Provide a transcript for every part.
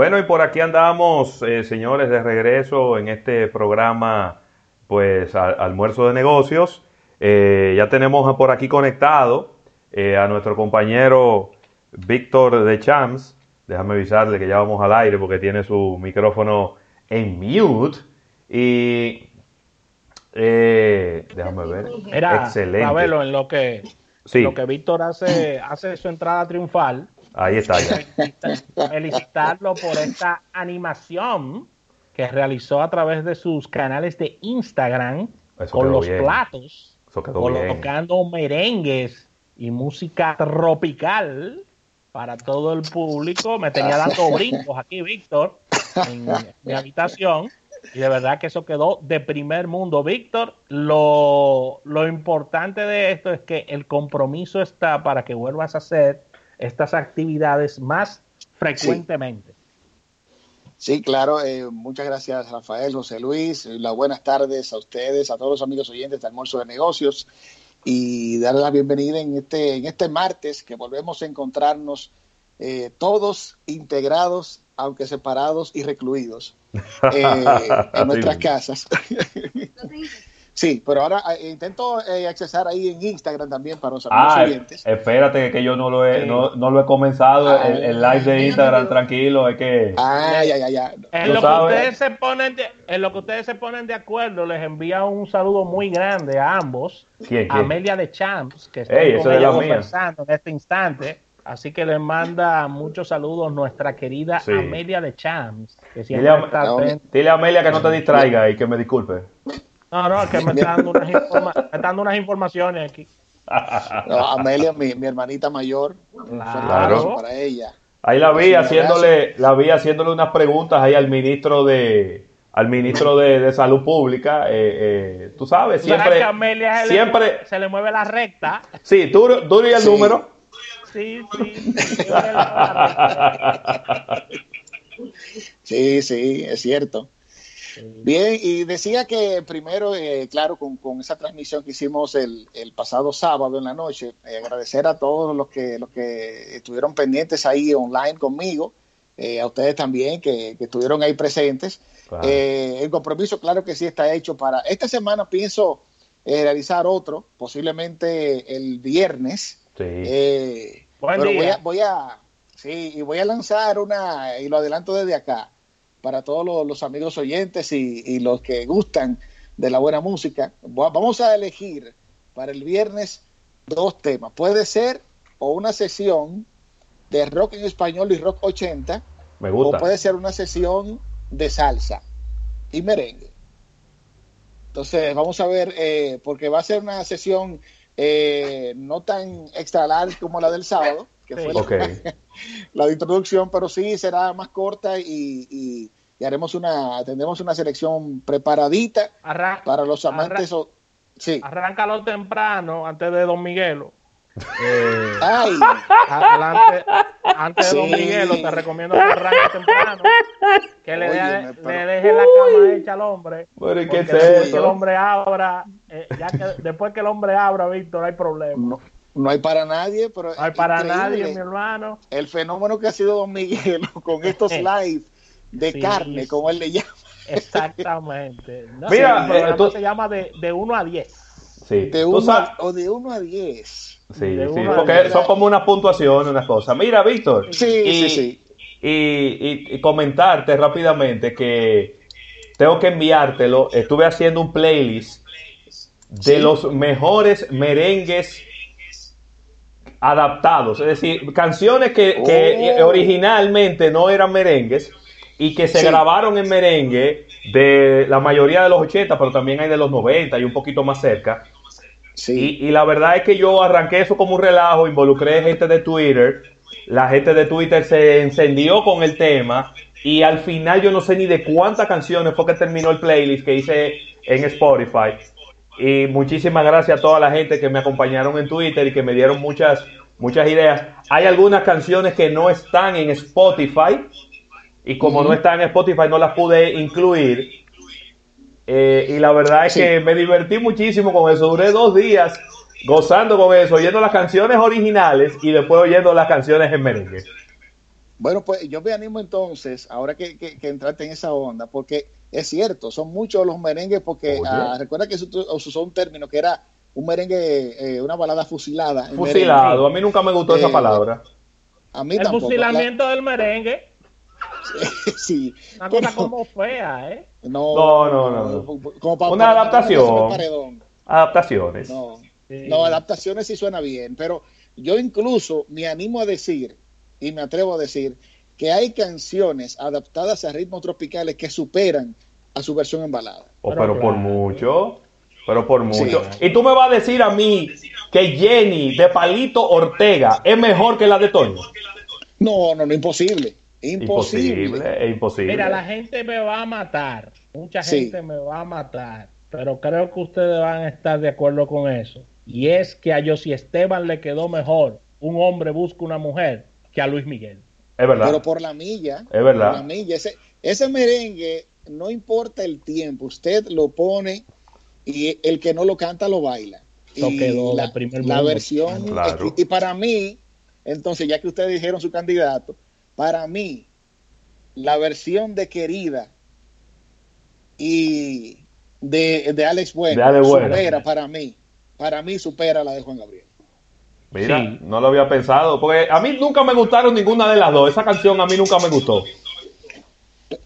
Bueno, y por aquí andamos, eh, señores, de regreso en este programa, pues, almuerzo de negocios. Eh, ya tenemos por aquí conectado eh, a nuestro compañero Víctor de Champs. Déjame avisarle que ya vamos al aire porque tiene su micrófono en mute. Y déjame ver. Era, Excelente. en lo que, lo que Víctor hace, hace su entrada triunfal. Ahí está ya. Felicitarlo por esta animación que realizó a través de sus canales de Instagram con los platos, colocando merengues y música tropical para todo el público. Me tenía dando brincos aquí, Víctor, en mi habitación. Y de verdad que eso quedó de primer mundo. Víctor, lo, lo importante de esto es que el compromiso está para que vuelvas a hacer estas actividades más frecuentemente. Sí, claro. Eh, muchas gracias, Rafael, José Luis. Las buenas tardes a ustedes, a todos los amigos oyentes de Almuerzo de Negocios y darles la bienvenida en este, en este martes que volvemos a encontrarnos eh, todos integrados, aunque separados y recluidos eh, en nuestras casas. Sí, pero ahora eh, intento eh, accesar ahí en Instagram también para los amigos ah, oyentes. Espérate que yo no lo he, no, no, lo he comenzado ah, el, live de Instagram, tranquilo, es que... Ah, ya, ya, ya. En lo, que ustedes se ponen de, en lo que ustedes se ponen de acuerdo, les envía un saludo muy grande a ambos. ¿Quién, Amelia de Champs, que está conversando en este instante. Así que les manda muchos saludos nuestra querida Amelia de Champs. Que dile, a, dile a Amelia que no te distraiga y que me disculpe. No, no, que me está dando unas, informaciones aquí. Amelia, mi, mi, hermanita mayor, claro. para ella. Ahí la vi haciéndole, la vi haciéndole unas preguntas ahí al ministro de al ministro de, salud pública, eh, eh, tú sabes, siempre, Amelia se siempre le, se le mueve la recta. Sí, tú, tú y el número. Sí, sí. sí, sí, es cierto. Bien, y decía que primero, eh, claro, con, con, esa transmisión que hicimos el, el pasado sábado en la noche, eh, agradecer a todos los que, los que estuvieron pendientes ahí online conmigo, eh, a ustedes también que, que, estuvieron ahí presentes. el compromiso, claro que sí está hecho para esta semana. Pienso realizar otro, posiblemente el viernes. Sí. pero voy a, voy a, sí, y voy a lanzar una, y lo adelanto desde acá para todos los, amigos oyentes y, los que gustan de la buena música. Vamos a elegir para el viernes dos temas. Puede ser o una sesión de rock en español y rock 80. Me gusta. O puede ser una sesión de salsa y merengue. Entonces, vamos a ver, eh, porque va a ser una sesión eh, no tan extra larga como la del sábado, que fue la, introducción, pero sí será más corta y, haremos una, tendremos una selección preparadita para los amantes. sí. Arráncalo temprano, antes de Don Miguelo. Eh, Ay. Adelante, antes de Don Miguelo, te recomiendo que arranque temprano. Que le, deje la cama hecha al hombre. Pero, ¿qué después que el hombre abra, eh, ya que después que el hombre abra, Víctor, hay problema. No hay para nadie, pero. No hay para nadie, mi hermano. El fenómeno que ha sido Don Miguel con estos live de carne, como él le llama. Exactamente. Mira, esto se llama de, de 1 a 10. Sí. De 1 o de 1 a 10. Sí, sí porque son como una puntuación, una cosa. Mira, Víctor. Sí, y, sí, sí. Y, y, comentarte rápidamente que tengo que enviártelo. Estuve haciendo un playlist de los mejores merengues adaptados, es decir, canciones que, oh. originalmente no eran merengues y que se grabaron en merengue de la mayoría de los 80, pero también hay de los 90 y un poquito más cerca. Sí. Y, la verdad es que yo arranqué eso como un relajo, involucré gente de Twitter, la gente de Twitter se encendió con el tema y al final yo no sé ni de cuántas canciones fue que terminó el playlist que hice en Spotify. Y muchísimas gracias a toda la gente que me acompañaron en Twitter y que me dieron muchas, muchas ideas. Hay algunas canciones que no están en Spotify y como no están en Spotify no las pude incluir. Eh, y la verdad es que me divertí muchísimo con eso. Duré dos días gozando con eso, oyendo las canciones originales y después oyendo las canciones en merengue. Bueno, pues yo me animo entonces, ahora que, que, entraste en esa onda, porque es cierto, son muchos los merengues, porque ah, recuerda que se usó un término que era un merengue, eh, una balada fusilada. Fusilado, a mí nunca me gustó esa eh, palabra. A mí El fusilamiento del merengue. sí. Una cosa como fea, ¿eh? No, no, no. Una adaptación. Adaptaciones. No, no, adaptaciones sí suena bien, pero yo incluso me animo a decir, y me atrevo a decir, que hay canciones adaptadas a ritmos tropicales que superan a su versión en balada. Oh, pero, por mucho, pero por mucho. Y tú me vas a decir a mí que Jenny de Palito Ortega es mejor que la de Toño. No, no, no, imposible. Imposible. imposible. Mira, la gente me va a matar. Mucha gente me va a matar. Pero creo que ustedes van a estar de acuerdo con eso. Y es que a Josi Esteban le quedó mejor un hombre busca una mujer que a Luis Miguel. Es verdad. Pero por la milla. Es verdad. la milla. Ese, ese merengue, no importa el tiempo, usted lo pone y el que no lo canta lo baila. y quedó la, primer la versión. Y, para mí, entonces, ya que ustedes dijeron su candidato, para mí, la versión de Querida y de, de Alex Bueno, supera para mí, para mí supera la de Juan Gabriel. Mira, no lo había pensado, porque a mí nunca me gustaron ninguna de las dos. Esa canción a mí nunca me gustó.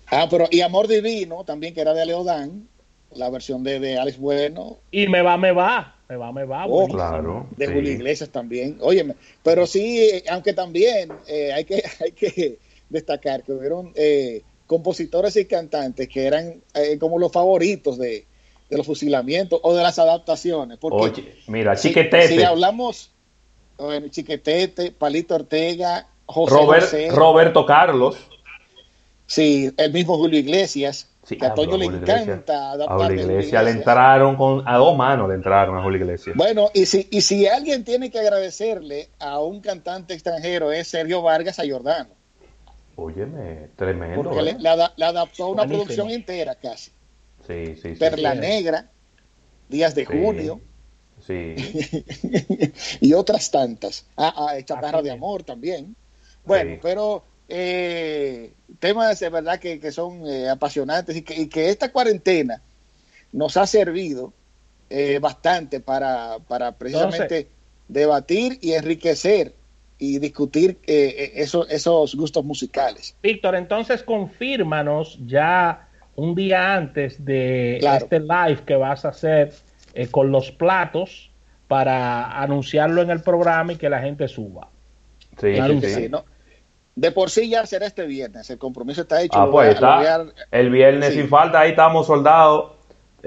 Ah, pero y Amor Divino también, que era de Leodán, la versión de, de Alex Bueno. Y Me Va, Me Va. Me va, me va. Oh, claro. De Julio Iglesias también. Óyeme, pero sí, aunque también eh, hay, que, hay que destacar que hubieron eh, compositores y cantantes que eran eh, como los favoritos de, los fusilamientos o de las adaptaciones. Porque Oye, mira, Chiquetete. Si, hablamos, bueno, Chiquetete, Palito Ortega, José Roberto Carlos. Sí, el mismo Julio Iglesias. Sí, a Toño le encanta A Julio Iglesias le entraron con, a dos manos le entraron a Julio Iglesias. Bueno, y si, y si alguien tiene que agradecerle a un cantante extranjero es Sergio Vargas a Jordano. Óyeme, tremendo. Porque le, ¿eh? adaptó una producción entera casi. Sí, sí, sí. Perla Negra, Días de Junio. Sí. y otras tantas. Ah, ah Chatarra de Amor también. Bueno, pero eh, temas de verdad que, son eh, apasionantes y que, esta cuarentena nos ha servido eh, bastante para, precisamente debatir y enriquecer y discutir eh, esos, esos gustos musicales. Víctor, entonces confírmanos ya un día antes de este live que vas a hacer con los platos para anunciarlo en el programa y que la gente suba. Sí, sí, de por sí ya será este viernes, el compromiso está hecho. Ah, pues está. El viernes sin falta, ahí estamos soldados.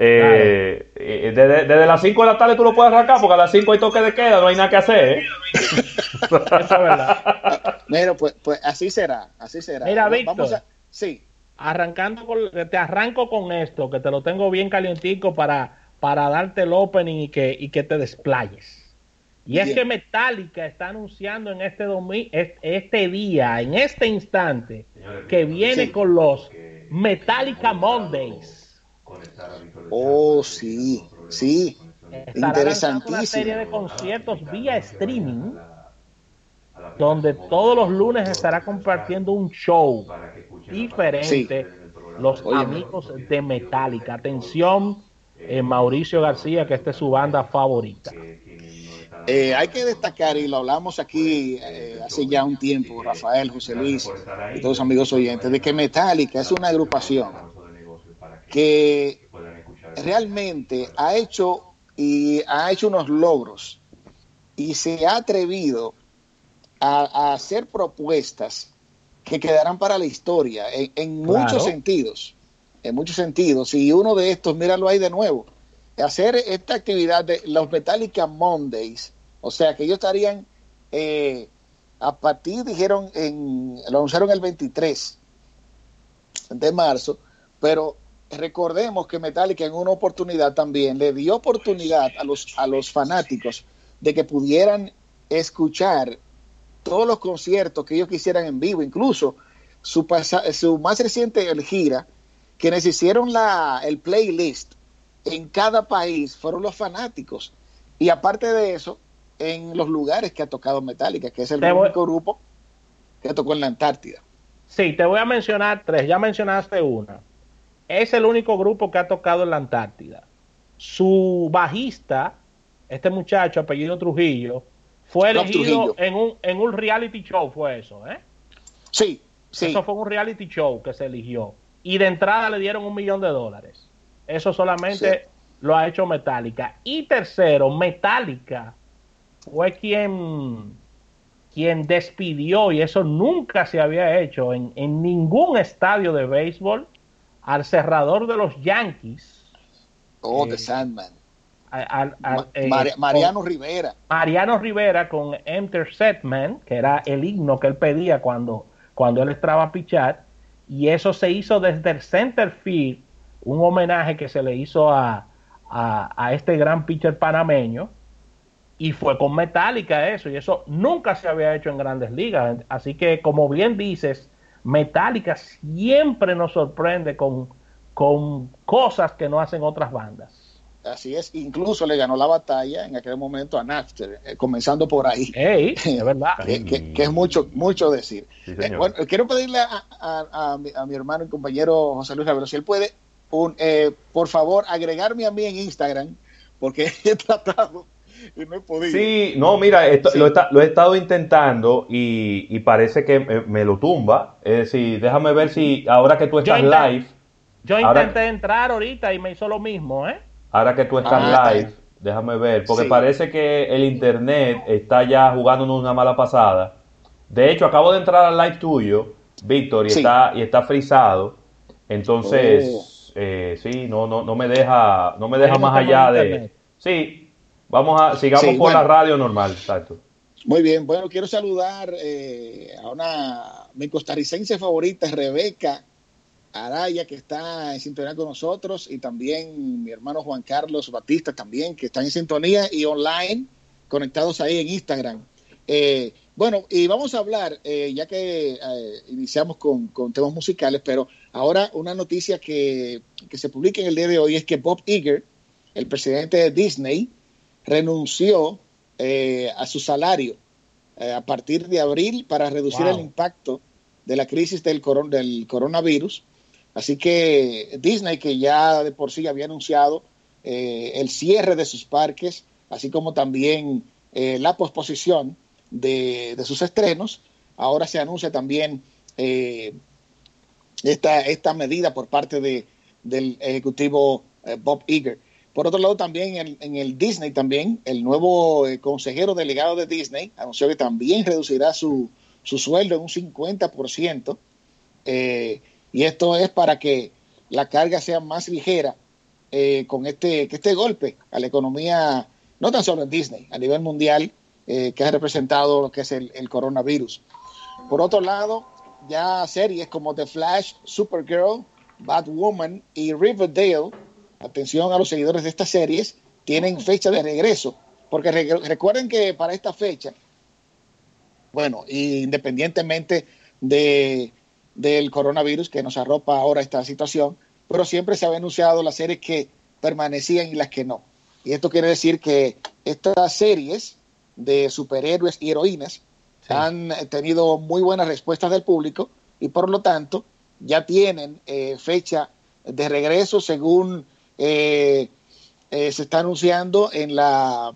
Eh, eh, desde, las 5 de la tarde tú lo puedes arrancar porque a las 5 hay toque de queda, no hay nada que hacer. ¿eh? Mira, pues, pues así será, así será. Mira, Víctor, sí. Arrancando con, te arranco con esto, que te lo tengo bien calientico para, para darte el opening y que, y que te desplayes. Y es que Metallica está anunciando en este, este día, en este instante, que viene con los Metallica Mondays. Oh, sí, sí. Interesantísimo. una serie de conciertos vía streaming, donde todos los lunes estará compartiendo un show diferente. Los amigos de Metallica. Atención, eh, Mauricio García, que esta es su banda favorita. Eh, hay que destacar, y lo hablamos aquí eh, hace ya un tiempo, Rafael, José Luis y todos los amigos oyentes, de que Metallica es una agrupación que realmente ha hecho y ha hecho unos logros y se ha atrevido a, hacer propuestas que quedarán para la historia en, muchos sentidos, en muchos sentidos. Y uno de estos, míralo ahí de nuevo, hacer esta actividad de los Metallica Mondays o sea que ellos estarían eh, a partir, dijeron, en, lo anunciaron el 23 de marzo, pero recordemos que Metallica en una oportunidad también le dio oportunidad a los, a los fanáticos de que pudieran escuchar todos los conciertos que ellos quisieran en vivo, incluso su, su más reciente el gira, quienes hicieron la, el playlist en cada país fueron los fanáticos. Y aparte de eso, en los lugares que ha tocado Metallica, que es el único grupo que tocó en la Antártida. Sí, te voy a mencionar tres. Ya mencionaste una. Es el único grupo que ha tocado en la Antártida. Su bajista, este muchacho, apellido Trujillo, fue elegido en un, en un reality show, fue eso, ¿eh? Sí, sí. Eso fue un reality show que se eligió. Y de entrada le dieron un millón de dólares. Eso solamente lo ha hecho Metallica. Y tercero, Metallica fue quien, quien despidió, y eso nunca se había hecho en, ningún estadio de béisbol, al cerrador de los Yankees. Oh, The eh, Sandman. Eh, Mariano Rivera. Mariano Rivera con Enter Setman, que era el himno que él pedía cuando, cuando él estaba a pichar. Y eso se hizo desde el center field, un homenaje que se le hizo a, a, este gran pitcher panameño y fue con Metallica eso, y eso nunca se había hecho en grandes ligas. Así que, como bien dices, Metallica siempre nos sorprende con, con cosas que no hacen otras bandas. Así es, incluso le ganó la batalla en aquel momento a Napster, eh, comenzando por ahí. es verdad. que, es mucho, mucho decir. Eh, bueno, quiero pedirle a, a, a, mi, hermano y compañero José Luis Ravelo si él puede un, eh, por favor, agregarme a mí en Instagram, porque he tratado y no he podido. Sí, no, mira, Lo, he estado intentando y, parece que me, lo tumba. Es decir, déjame ver si ahora que tú estás live. Yo intenté entrar ahorita y me hizo lo mismo, ¿eh? Ahora que tú estás ah, live, déjame ver, porque parece que el internet está ya jugándonos una mala pasada. De hecho, acabo de entrar al live tuyo, Víctor, y está y está frisado. Entonces, oh. Eh, sí, no, no, no me deja, no me deja más allá de. Sí, vamos a, sigamos por la radio normal, exacto. Muy bien, bueno, quiero saludar eh, a una mi costarricense favorita, Rebeca Araya, que está en sintonía con nosotros, y también mi hermano Juan Carlos Batista, también, que están en sintonía y online, conectados ahí en Instagram. Eh, bueno, y vamos a hablar, ya que iniciamos con, con, temas musicales, pero Ahora, una noticia que, se publica en el día de hoy es que Bob Iger, el presidente de Disney, renunció eh, a su salario eh, a partir de abril para reducir el impacto de la crisis del, del coronavirus. Así que Disney, que ya de por sí había anunciado eh, el cierre de sus parques, así como también la posposición de, sus estrenos, ahora se anuncia también esta, esta medida por parte de, del ejecutivo eh, Bob Iger. Por otro lado, también en, el Disney, también el nuevo eh, consejero delegado de Disney anunció que también reducirá su, su sueldo en un 50%. Eh, y esto es para que la carga sea más ligera con este, este golpe a la economía, no tan solo en Disney, a nivel mundial, que ha representado lo que es el, el coronavirus. Por otro lado, ya series como The Flash, Supergirl, Batwoman y Riverdale, atención a los seguidores de estas series, tienen fecha de regreso. Porque recuerden que para esta fecha, bueno, independientemente de, del coronavirus que nos arropa ahora esta situación, pero siempre se había anunciado las series que permanecían y las que no. Y esto quiere decir que estas series de superhéroes y heroínas han tenido muy buenas respuestas del público y por lo tanto ya tienen eh, fecha de regreso según eh, eh, se está anunciando en la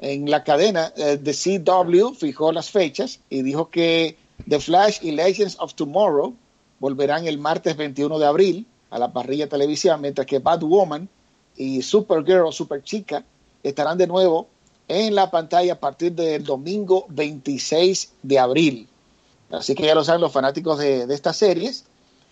en la cadena de CW fijó las fechas y dijo que The Flash y Legends of Tomorrow volverán el martes 21 de abril a la parrilla televisiva, mientras que Batwoman y Supergirl, Super Chica, estarán de nuevo en la pantalla a partir del domingo 26 de abril. Así que ya lo saben los fanáticos de, estas series.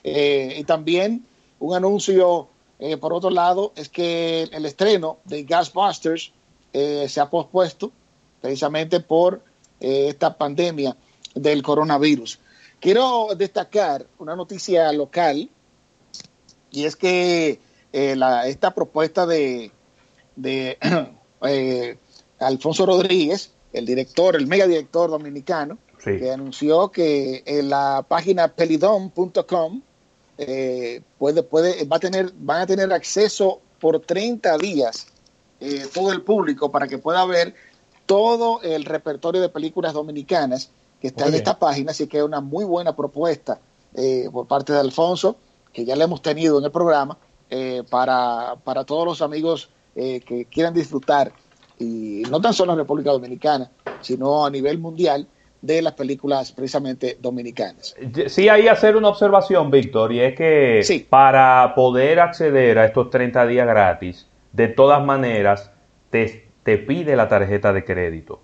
Eh, y también un anuncio, eh, por otro lado, es que el estreno de Gasbusters eh, se ha pospuesto precisamente por esta pandemia del coronavirus. Quiero destacar una noticia local y es que esta propuesta de, de Alfonso Rodríguez, el director, el megadirector dominicano, que anunció que en la página pelidom.com eh, puede, puede, va a tener, van a tener acceso por 30 días eh, todo el público para que pueda ver todo el repertorio de películas dominicanas que está en esta página, así que es una muy buena propuesta eh, por parte de Alfonso, que ya le hemos tenido en el programa, eh, para, para, todos los amigos que quieran disfrutar, y no tan solo en República Dominicana, sino a nivel mundial, de las películas precisamente dominicanas. Sí, ahí hacer una observación, Víctor, y es que para poder acceder a estos 30 días gratis, de todas maneras, te, te pide la tarjeta de crédito.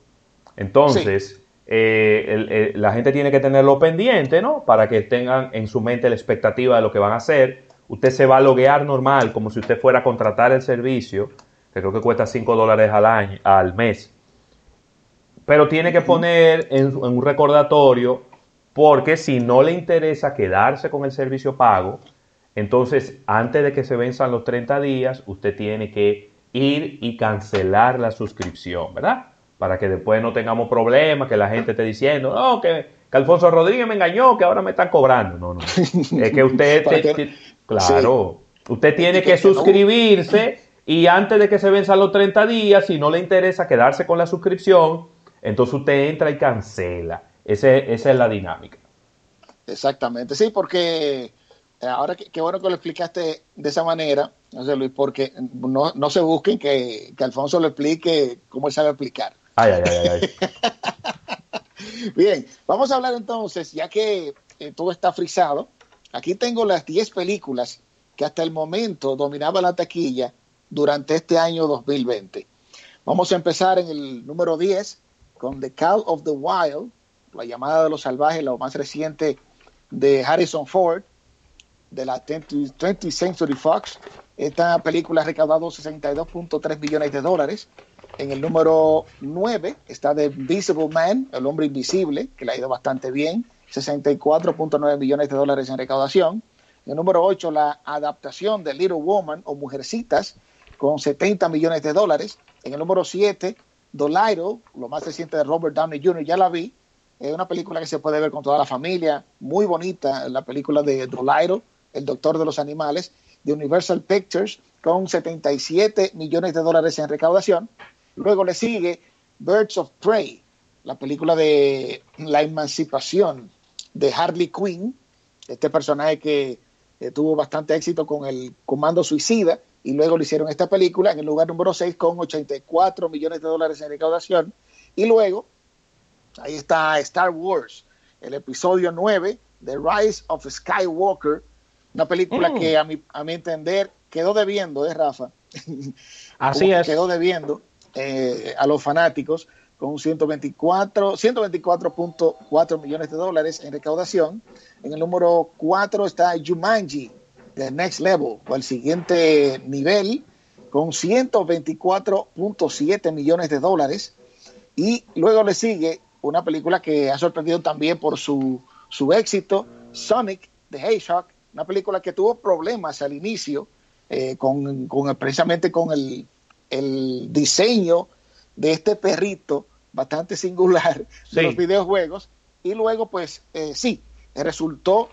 Entonces, eh, la gente tiene que tenerlo pendiente, ¿no? Para que tengan en su mente la expectativa de lo que van a hacer. Usted se va a loguear normal, como si usted fuera a contratar el servicio, que creo que cuesta 5 dólares al, año, al mes. Pero tiene que poner en, un recordatorio, porque si no le interesa quedarse con el servicio pago, entonces antes de que se venzan los 30 días, usted tiene que ir y cancelar la suscripción, ¿verdad? Para que después no tengamos problemas, que la gente esté diciendo, no, que, Alfonso Rodríguez me engañó, que ahora me están cobrando. No, no. Es que usted, claro, usted tiene que, suscribirse y antes de que se venzan los 30 días, si no le interesa quedarse con la suscripción, entonces usted entra y cancela. Ese, esa es la dinámica. Exactamente, sí, porque eh, ahora qué bueno que lo explicaste de esa manera, José Luis, porque no, no se busquen que, que Alfonso lo explique como él sabe explicar. Ay, ay, ay, ay. Bien, vamos a hablar entonces, ya que eh, todo está frisado. Aquí tengo las 10 películas que hasta el momento dominaban la taquilla durante este año 2020. Vamos a empezar en el número 10 con The Call of the Wild, La llamada de los salvajes, lo más reciente de Harrison Ford, de la 20th Century Fox. Esta película ha recaudado 62.3 millones de dólares en el número 9 está The Invisible Man, El Hombre Invisible, que le ha ido bastante bien, 64.9 millones de dólares en recaudación. En el número 8, la adaptación de Little Woman o Mujercitas, con 70 millones de dólares. En el número 7, Dolittle, lo más reciente de Robert Downey Jr., ya la vi. Es una película que se puede ver con toda la familia, muy bonita, la película de Dolittle, El Doctor de los Animales, de Universal Pictures, con 77 millones de dólares en recaudación. Luego le sigue Birds of Prey, la película de la emancipación de Harley Quinn, este personaje que tuvo bastante éxito con el Comando Suicida, y luego le hicieron esta película en el lugar número 6 con 84 millones de dólares en recaudación. Y luego, ahí está Star Wars, el episodio 9, The Rise of Skywalker, una película mm. que a mi, a mi entender quedó debiendo, ¿eh, Rafa? Así es. Quedó debiendo eh, a los fanáticos con 124, 124.4 millones de dólares en recaudación. En el número 4 está Jumanji, The Next Level, o el siguiente nivel, con 124.7 millones de dólares. Y luego le sigue una película que ha sorprendido también por su, su éxito, Sonic the Hedgehog, una película que tuvo problemas al inicio, eh, con, con, precisamente con el, el diseño de este perrito bastante singular de los videojuegos y luego pues eh, sí, resultó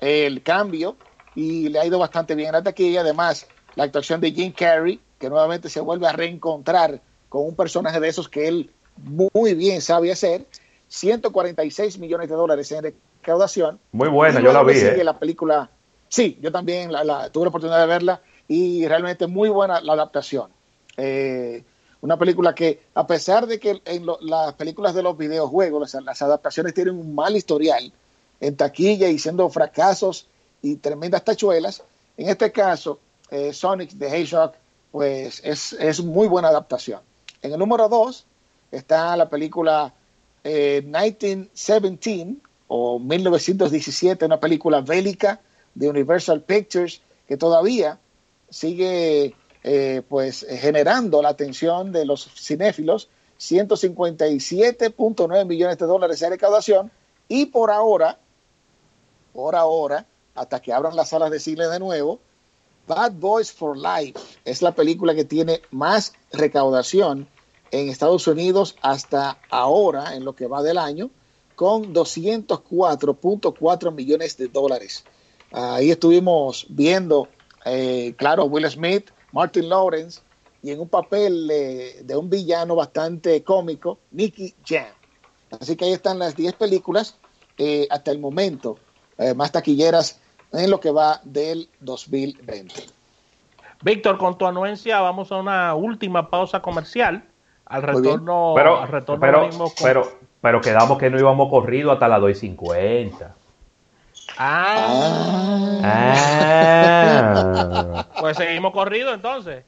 el cambio y le ha ido bastante bien en la taquilla, además la actuación de Jim Carrey que nuevamente se vuelve a reencontrar con un personaje de esos que él muy bien sabe hacer, 146 millones de dólares en recaudación. Muy buena, yo la vi. Sigue ¿eh? la película, sí, yo también la, tuve la oportunidad de verla y realmente muy buena la adaptación. Eh, una película que, a pesar de que en las películas de los videojuegos, las, adaptaciones tienen un mal historial en taquilla y siendo fracasos y tremendas tachuelas, en este caso, eh, Sonic the Hedgehog, pues es, es, muy buena adaptación. En el número 2 está la película 1917 eh, o 1917, una película bélica de Universal Pictures que todavía sigue eh, pues eh, generando la atención de los cinéfilos, 157.9 millones de dólares de recaudación y por ahora, por ahora, hasta que abran las salas de cine de nuevo, Bad Boys for Life es la película que tiene más recaudación en Estados Unidos hasta ahora, en lo que va del año, con 204.4 millones de dólares. Ahí estuvimos viendo, eh, claro, Will Smith Martin Lawrence y en un papel de un villano bastante cómico, Nicky Jam. Así que ahí están las 10 películas eh, hasta el momento eh, más taquilleras en lo que va del 2020. Víctor, con tu anuencia vamos a una última pausa comercial. Al retorno, pero, al retorno pero, pero, pero, quedamos que no íbamos corrido hasta las 2.50. Ah. ah. Pues seguimos corrido entonces.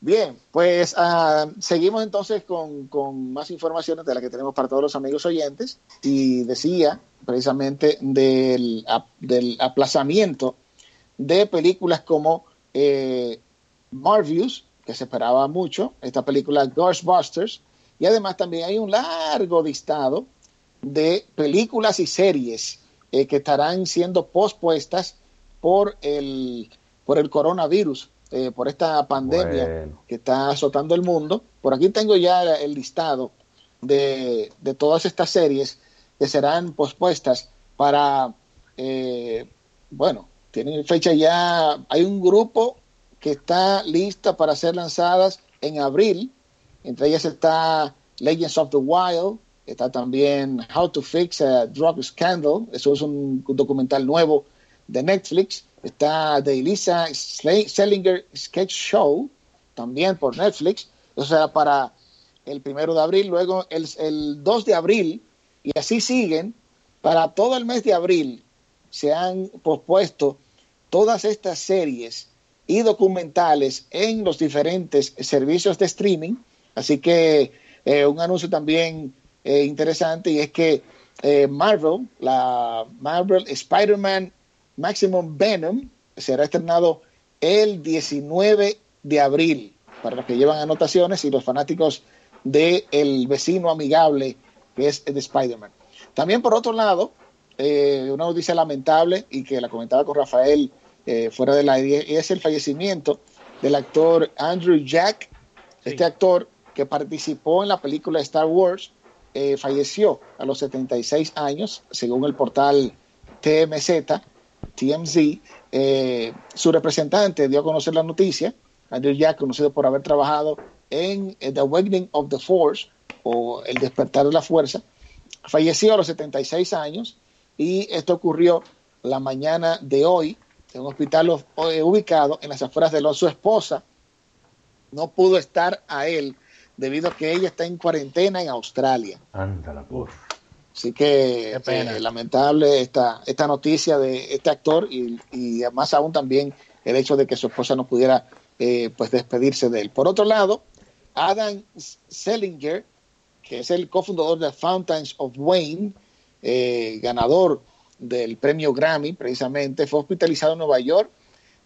Bien, pues ah, seguimos entonces con, más informaciones de las que tenemos para todos los amigos oyentes y decía precisamente del, del aplazamiento de películas como eh, Marvius, que se esperaba mucho, esta película Ghostbusters, y además también hay un largo listado de películas y series eh, que estarán siendo pospuestas por el, por el coronavirus, eh, por esta pandemia que está azotando el mundo. Por aquí tengo ya el listado de, de todas estas series que serán pospuestas para, eh, bueno, tienen fecha ya, hay un grupo que está lista para ser lanzadas en abril, entre ellas está Legends of the Wild, Está también How to Fix a Drug Scandal, eso es un documental nuevo de Netflix. Está The Elisa Sellinger Sketch Show, también por Netflix. O sea, para el primero de abril, luego el, el 2 de abril, y así siguen. Para todo el mes de abril se han pospuesto todas estas series y documentales en los diferentes servicios de streaming. Así que eh, un anuncio también eh, interesante y es que eh, Marvel, la Marvel Spider-Man Maximum Venom, será estrenado el 19 de abril para los que llevan anotaciones y los fanáticos de El vecino amigable que es de Spider-Man. También por otro lado, eh, una noticia lamentable y que la comentaba con Rafael fuera de la es el fallecimiento del actor Andrew Jack, este actor que participó en la película Star Wars eh, falleció a los 76 años, según el portal TMZ, TMZ. Eh, su representante dio a conocer la noticia, Andrew Jack, conocido por haber trabajado en eh, The Awakening of the Force o El despertar de la fuerza, falleció a los 76 años y esto ocurrió la mañana de hoy en un hospital ubicado en las afueras de Los. Su esposa no pudo estar a él debido a que ella está en cuarentena en Australia. Ándala, por. Así que eh, lamentable esta, esta noticia de este actor y, y, más aún también el hecho de que su esposa no pudiera eh, pues despedirse de él. Por otro lado, Adam Sellinger, que es el cofundador de Fountains of Wayne, eh, ganador del premio Grammy precisamente, fue hospitalizado en Nueva York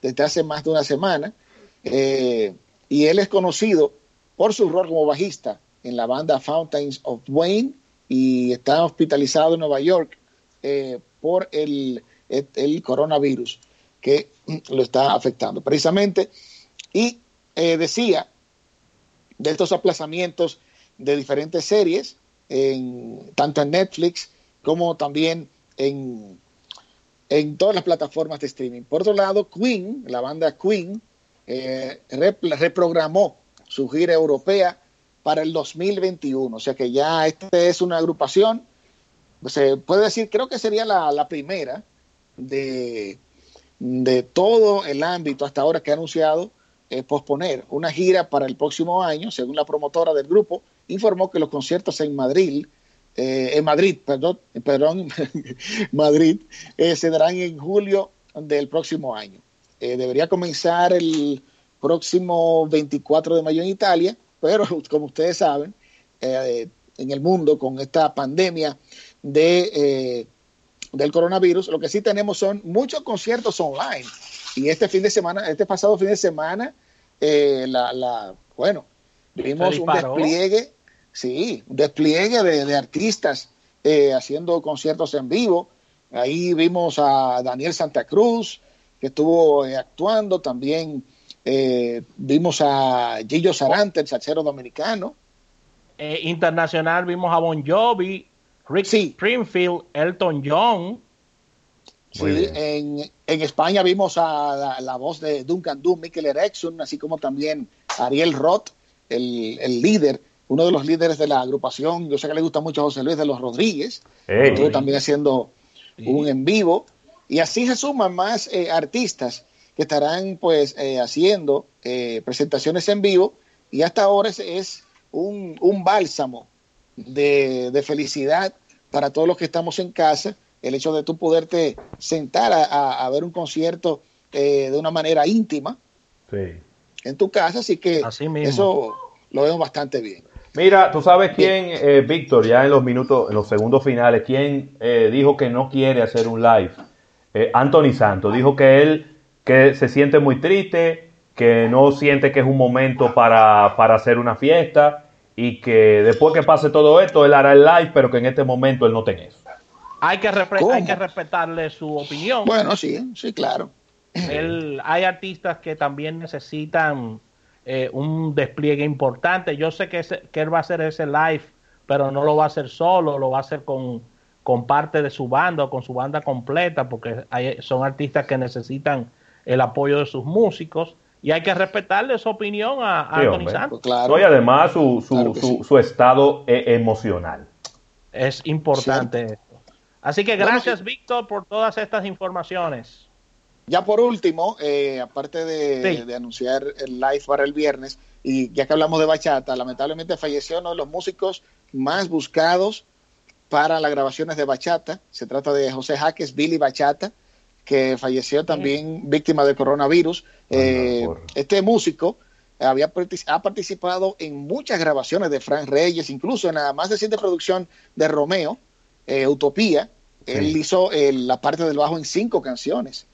desde hace más de una semana y él es conocido por su rol como bajista en la banda Fountains of Wayne y está hospitalizado en Nueva York eh, por el, el, coronavirus que lo está afectando precisamente. Y eh, decía de estos aplazamientos de diferentes series, en, tanto en Netflix como también en, en todas las plataformas de streaming. Por otro lado, Queen, la banda Queen, eh, reprogramó su gira europea para el 2021. O sea que ya esta es una agrupación, se puede decir, creo que sería la, primera de, de, todo el ámbito hasta ahora que ha anunciado eh, posponer una gira para el próximo año, según la promotora del grupo, informó que los conciertos en Madrid, eh, en Madrid, perdón, perdón, Madrid, eh, se darán en julio del próximo año. debería comenzar el próximo 24 de mayo en Italia, pero como ustedes saben, eh, en el mundo con esta pandemia de, eh, del coronavirus, lo que sí tenemos son muchos conciertos online. Y este fin de semana, este pasado fin de semana, eh, la, la, bueno, vimos un despliegue, sí, un despliegue de, de artistas haciendo conciertos en vivo. Ahí vimos a Daniel Santa Cruz, que estuvo actuando, también eh, vimos a Gillo Sarante, el sachero dominicano. Eh, internacional vimos a Bon Jovi, Rick Springfield, Elton John. Sí, en, España vimos a la, voz de Duncan Du, Mikel Erickson, así como también Ariel Roth, el, líder, uno de los líderes de la agrupación. Yo sé que le gusta mucho a José Luis de los Rodríguez. Estuvo también haciendo un en vivo, y así se suman más eh, artistas que estarán pues eh, haciendo eh, presentaciones en vivo, y hasta ahora es, un, bálsamo de, felicidad para todos los que estamos en casa, el hecho de tú poderte sentar a, ver un concierto de una manera íntima en tu casa, así que eso lo vemos bastante bien. Mira, tú sabes quién, eh, Víctor, ya en los minutos, en los segundos finales, quién eh, dijo que no quiere hacer un live. Eh, Anthony Santos dijo que él que se siente muy triste, que no siente que es un momento para, hacer una fiesta y que después que pase todo esto él hará el live, pero que en este momento él no tiene eso. Hay que, hay que respetarle su opinión. Bueno, sí, sí, claro. Él, hay artistas que también necesitan eh, un despliegue importante. Yo sé que, él va a hacer ese live, pero no lo va a hacer solo, lo va a hacer con, con parte de su banda o con su banda completa, porque son artistas que necesitan el apoyo de sus músicos y hay que respetarle su opinión a, Anthony Santos. Claro. y además su, su, su, estado e, emocional. Es importante esto. Así que gracias, Víctor, por todas estas informaciones. Ya por último, eh, aparte de, anunciar el live para el viernes, y ya que hablamos de bachata, lamentablemente falleció uno de los músicos más buscados para las grabaciones de bachata. Se trata de José Jaques, Billy Bachata, que falleció también víctima de coronavirus. Eh, este músico había ha participado en muchas grabaciones de Frank Reyes, incluso en la más reciente producción de Romeo, eh, Utopía. Él hizo la parte del bajo en cinco canciones.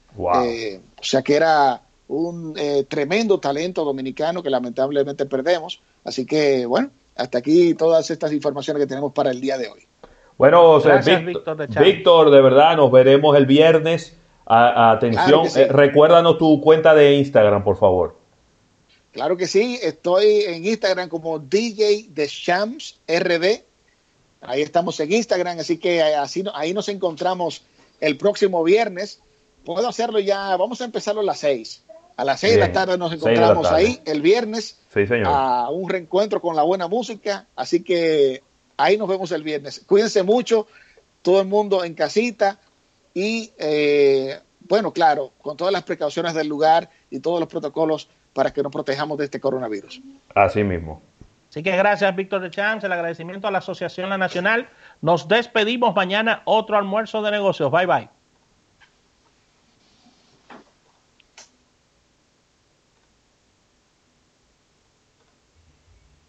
Eh, o sea que era un eh, tremendo talento dominicano que lamentablemente perdemos. Así que, bueno, hasta aquí todas estas informaciones que tenemos para el día de hoy. Bueno, Víctor, de verdad, nos veremos el viernes. Atención, eh, recuérdanos tu cuenta de Instagram, por favor. Claro que sí, estoy en Instagram como DJ de Shams RD. Ahí estamos en Instagram, así que así, ahí nos encontramos el próximo viernes puedo hacerlo ya, vamos a empezarlo a las seis. A las seis de la tarde nos encontramos ahí el viernes a un reencuentro con la buena música. Así que ahí nos vemos el viernes. Cuídense mucho, todo el mundo en casita y eh, bueno, claro, con todas las precauciones del lugar y todos los protocolos para que nos protejamos de este coronavirus. Así mismo. Así que gracias, Víctor de Champs, el agradecimiento a la Asociación La Nacional. Nos despedimos mañana, otro almuerzo de negocios. Bye bye.